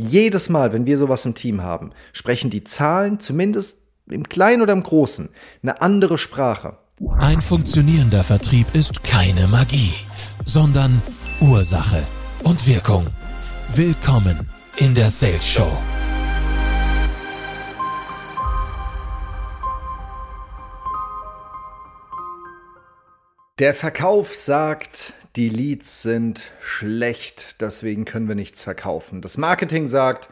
Jedes Mal, wenn wir sowas im Team haben, sprechen die Zahlen, zumindest im Kleinen oder im Großen, eine andere Sprache. Ein funktionierender Vertrieb ist keine Magie, sondern Ursache und Wirkung. Willkommen in der Sales Show. Der Verkauf sagt, die Leads sind schlecht, deswegen können wir nichts verkaufen. Das Marketing sagt,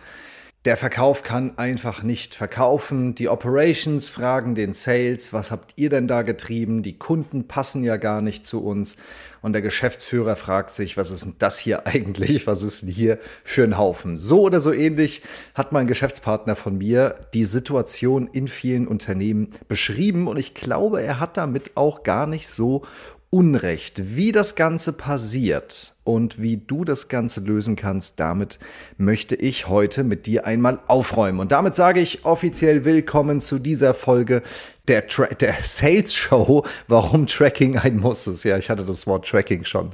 der Verkauf kann einfach nicht verkaufen. Die Operations fragen den Sales, was habt ihr denn da getrieben? Die Kunden passen ja gar nicht zu uns. Und der Geschäftsführer fragt sich, was ist denn das hier eigentlich? Was ist denn hier für ein Haufen? So oder so ähnlich hat mein Geschäftspartner von mir die Situation in vielen Unternehmen beschrieben. Und ich glaube, er hat damit auch gar nicht so Unrecht. Wie das Ganze passiert und wie du das Ganze lösen kannst, damit möchte ich heute mit dir einmal aufräumen. Und damit sage ich offiziell willkommen zu dieser Folge der, Tra der Sales Show, warum Tracking ein Muss ist. Ja, ich hatte das Wort Tracking schon.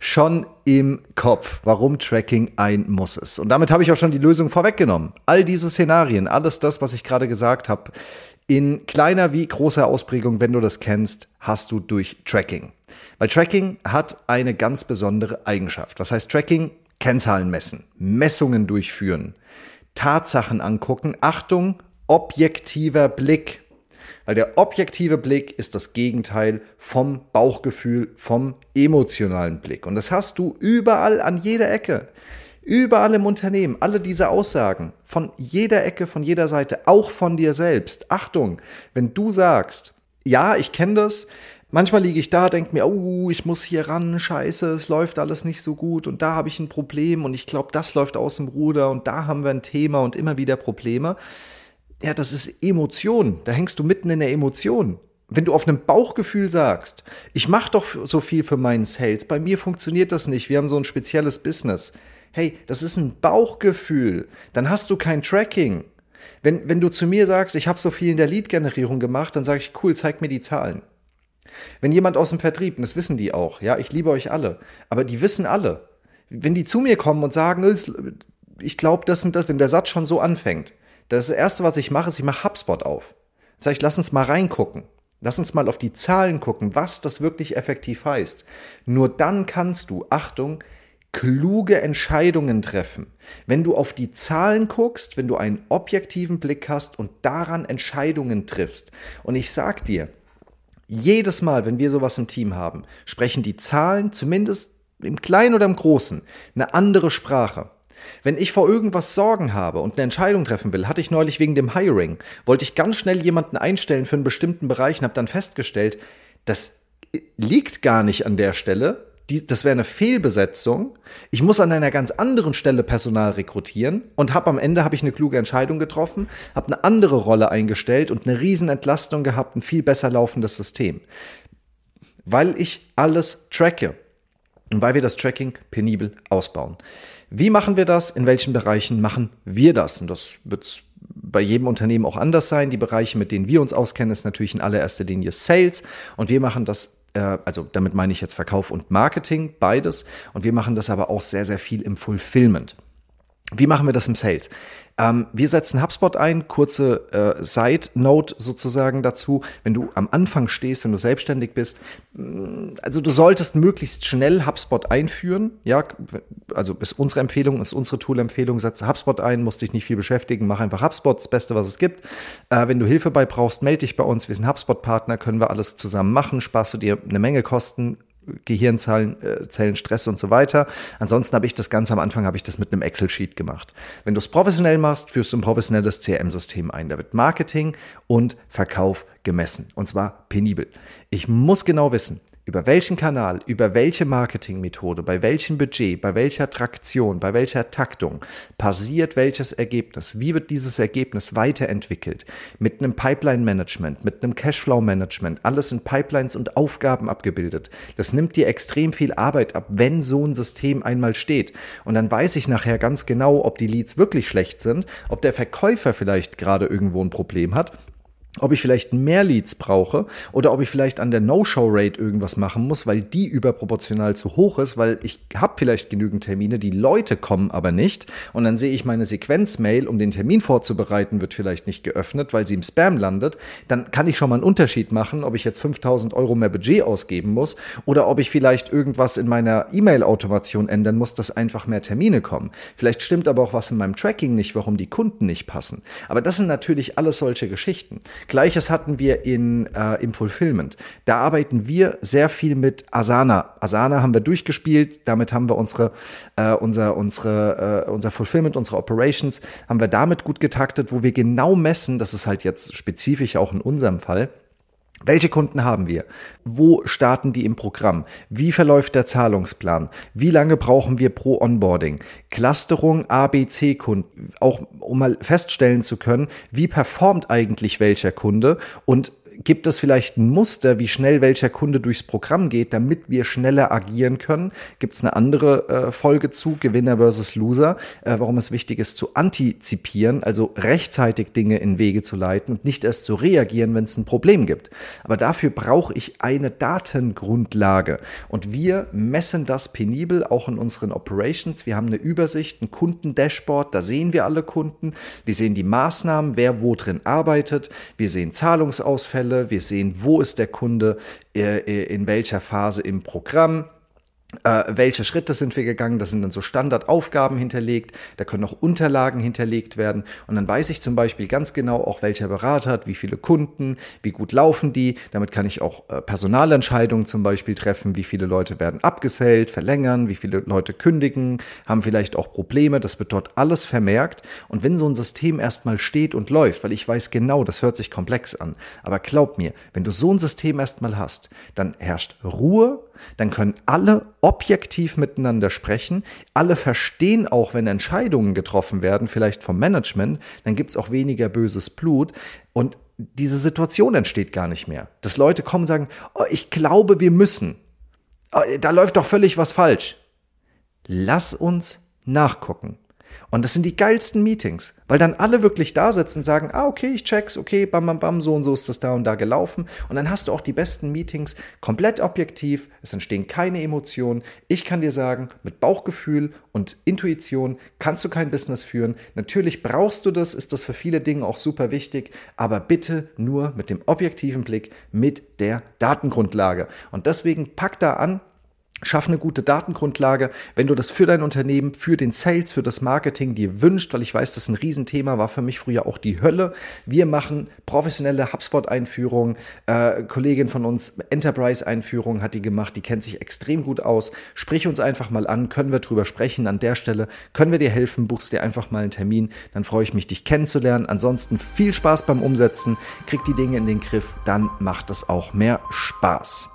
Schon im Kopf, warum Tracking ein Muss ist. Und damit habe ich auch schon die Lösung vorweggenommen. All diese Szenarien, alles das, was ich gerade gesagt habe, in kleiner wie großer Ausprägung, wenn du das kennst, hast du durch Tracking. Weil Tracking hat eine ganz besondere Eigenschaft. Was heißt Tracking? Kennzahlen messen, Messungen durchführen, Tatsachen angucken. Achtung, objektiver Blick. Weil der objektive Blick ist das Gegenteil vom Bauchgefühl, vom emotionalen Blick. Und das hast du überall an jeder Ecke. Überall im Unternehmen, alle diese Aussagen, von jeder Ecke, von jeder Seite, auch von dir selbst. Achtung, wenn du sagst, ja, ich kenne das, manchmal liege ich da, denke mir, oh, ich muss hier ran, scheiße, es läuft alles nicht so gut und da habe ich ein Problem und ich glaube, das läuft aus dem Ruder und da haben wir ein Thema und immer wieder Probleme. Ja, das ist Emotion, da hängst du mitten in der Emotion wenn du auf einem Bauchgefühl sagst, ich mache doch so viel für meinen Sales, bei mir funktioniert das nicht, wir haben so ein spezielles Business, hey, das ist ein Bauchgefühl, dann hast du kein Tracking. Wenn, wenn du zu mir sagst, ich habe so viel in der Lead-Generierung gemacht, dann sage ich, cool, zeig mir die Zahlen. Wenn jemand aus dem Vertrieb, und das wissen die auch, ja, ich liebe euch alle, aber die wissen alle, wenn die zu mir kommen und sagen, ich glaube, das sind das, wenn der Satz schon so anfängt, das, das Erste, was ich mache, ist, ich mache HubSpot auf. Sag ich, lass uns mal reingucken. Lass uns mal auf die Zahlen gucken, was das wirklich effektiv heißt. Nur dann kannst du, Achtung, kluge Entscheidungen treffen. Wenn du auf die Zahlen guckst, wenn du einen objektiven Blick hast und daran Entscheidungen triffst. Und ich sag dir, jedes Mal, wenn wir sowas im Team haben, sprechen die Zahlen zumindest im Kleinen oder im Großen eine andere Sprache. Wenn ich vor irgendwas Sorgen habe und eine Entscheidung treffen will, hatte ich neulich wegen dem Hiring, wollte ich ganz schnell jemanden einstellen für einen bestimmten Bereich und habe dann festgestellt, das liegt gar nicht an der Stelle, die, das wäre eine Fehlbesetzung. Ich muss an einer ganz anderen Stelle Personal rekrutieren und habe am Ende habe ich eine kluge Entscheidung getroffen, habe eine andere Rolle eingestellt und eine Riesenentlastung gehabt, ein viel besser laufendes System. Weil ich alles tracke und weil wir das Tracking penibel ausbauen. Wie machen wir das? In welchen Bereichen machen wir das? Und das wird bei jedem Unternehmen auch anders sein. Die Bereiche, mit denen wir uns auskennen, ist natürlich in allererster Linie Sales und wir machen das also damit meine ich jetzt Verkauf und Marketing, beides. Und wir machen das aber auch sehr, sehr viel im Fulfillment. Wie machen wir das im Sales? Ähm, wir setzen HubSpot ein, kurze äh, Side-Note sozusagen dazu. Wenn du am Anfang stehst, wenn du selbstständig bist, mm, also du solltest möglichst schnell HubSpot einführen. Ja, also ist unsere Empfehlung, ist unsere Tool-Empfehlung, setze HubSpot ein, musst dich nicht viel beschäftigen, mach einfach HubSpot, das Beste, was es gibt. Äh, wenn du Hilfe bei brauchst, melde dich bei uns. Wir sind HubSpot-Partner, können wir alles zusammen machen, sparst du dir eine Menge Kosten, Gehirnzellen, äh, Zellen, Stress und so weiter. Ansonsten habe ich das Ganze am Anfang habe ich das mit einem Excel-Sheet gemacht. Wenn du es professionell machst, führst du ein professionelles CRM-System ein. Da wird Marketing und Verkauf gemessen. Und zwar penibel. Ich muss genau wissen, über welchen Kanal, über welche Marketingmethode, bei welchem Budget, bei welcher Traktion, bei welcher Taktung passiert welches Ergebnis, wie wird dieses Ergebnis weiterentwickelt, mit einem Pipeline-Management, mit einem Cashflow-Management, alles in Pipelines und Aufgaben abgebildet. Das nimmt dir extrem viel Arbeit ab, wenn so ein System einmal steht. Und dann weiß ich nachher ganz genau, ob die Leads wirklich schlecht sind, ob der Verkäufer vielleicht gerade irgendwo ein Problem hat ob ich vielleicht mehr Leads brauche oder ob ich vielleicht an der No-Show-Rate irgendwas machen muss, weil die überproportional zu hoch ist, weil ich habe vielleicht genügend Termine, die Leute kommen aber nicht und dann sehe ich meine Sequenz-Mail, um den Termin vorzubereiten, wird vielleicht nicht geöffnet, weil sie im Spam landet, dann kann ich schon mal einen Unterschied machen, ob ich jetzt 5000 Euro mehr Budget ausgeben muss oder ob ich vielleicht irgendwas in meiner E-Mail-Automation ändern muss, dass einfach mehr Termine kommen. Vielleicht stimmt aber auch was in meinem Tracking nicht, warum die Kunden nicht passen. Aber das sind natürlich alles solche Geschichten. Gleiches hatten wir in, äh, im Fulfillment. Da arbeiten wir sehr viel mit Asana. Asana haben wir durchgespielt, damit haben wir unsere, äh, unser, unsere, äh, unser Fulfillment, unsere Operations, haben wir damit gut getaktet, wo wir genau messen, das ist halt jetzt spezifisch auch in unserem Fall, welche Kunden haben wir? Wo starten die im Programm? Wie verläuft der Zahlungsplan? Wie lange brauchen wir pro Onboarding? Clusterung ABC-Kunden, auch um mal feststellen zu können, wie performt eigentlich welcher Kunde und gibt es vielleicht ein Muster, wie schnell welcher Kunde durchs Programm geht, damit wir schneller agieren können? Gibt es eine andere äh, Folge zu, Gewinner versus Loser, äh, warum es wichtig ist zu antizipieren, also rechtzeitig Dinge in Wege zu leiten und nicht erst zu reagieren, wenn es ein Problem gibt. Aber dafür brauche ich eine Datengrundlage und wir messen das penibel auch in unseren Operations. Wir haben eine Übersicht, ein Kundendashboard, da sehen wir alle Kunden, wir sehen die Maßnahmen, wer wo drin arbeitet, wir sehen Zahlungsausfälle, Fälle. Wir sehen, wo ist der Kunde äh, äh, in welcher Phase im Programm. Äh, welche Schritte sind wir gegangen? Da sind dann so Standardaufgaben hinterlegt, da können auch Unterlagen hinterlegt werden und dann weiß ich zum Beispiel ganz genau auch, welcher Berater hat, wie viele Kunden, wie gut laufen die. Damit kann ich auch äh, Personalentscheidungen zum Beispiel treffen, wie viele Leute werden abgesellt, verlängern, wie viele Leute kündigen, haben vielleicht auch Probleme. Das wird dort alles vermerkt und wenn so ein System erstmal steht und läuft, weil ich weiß genau, das hört sich komplex an, aber glaub mir, wenn du so ein System erstmal hast, dann herrscht Ruhe, dann können alle objektiv miteinander sprechen, alle verstehen auch, wenn Entscheidungen getroffen werden, vielleicht vom Management, dann gibt es auch weniger böses Blut und diese Situation entsteht gar nicht mehr. Dass Leute kommen und sagen, oh, ich glaube, wir müssen. Oh, da läuft doch völlig was falsch. Lass uns nachgucken. Und das sind die geilsten Meetings, weil dann alle wirklich da sitzen und sagen, ah, okay, ich check's, okay, bam, bam, bam, so und so ist das da und da gelaufen. Und dann hast du auch die besten Meetings komplett objektiv, es entstehen keine Emotionen. Ich kann dir sagen, mit Bauchgefühl und Intuition kannst du kein Business führen. Natürlich brauchst du das, ist das für viele Dinge auch super wichtig, aber bitte nur mit dem objektiven Blick, mit der Datengrundlage. Und deswegen pack da an, Schaff eine gute Datengrundlage, wenn du das für dein Unternehmen, für den Sales, für das Marketing dir wünscht, weil ich weiß, das ist ein Riesenthema, war für mich früher auch die Hölle. Wir machen professionelle HubSpot-Einführungen. Äh, Kollegin von uns, Enterprise-Einführung hat die gemacht, die kennt sich extrem gut aus. Sprich uns einfach mal an, können wir drüber sprechen an der Stelle, können wir dir helfen, buchst dir einfach mal einen Termin, dann freue ich mich, dich kennenzulernen. Ansonsten viel Spaß beim Umsetzen, krieg die Dinge in den Griff, dann macht es auch mehr Spaß.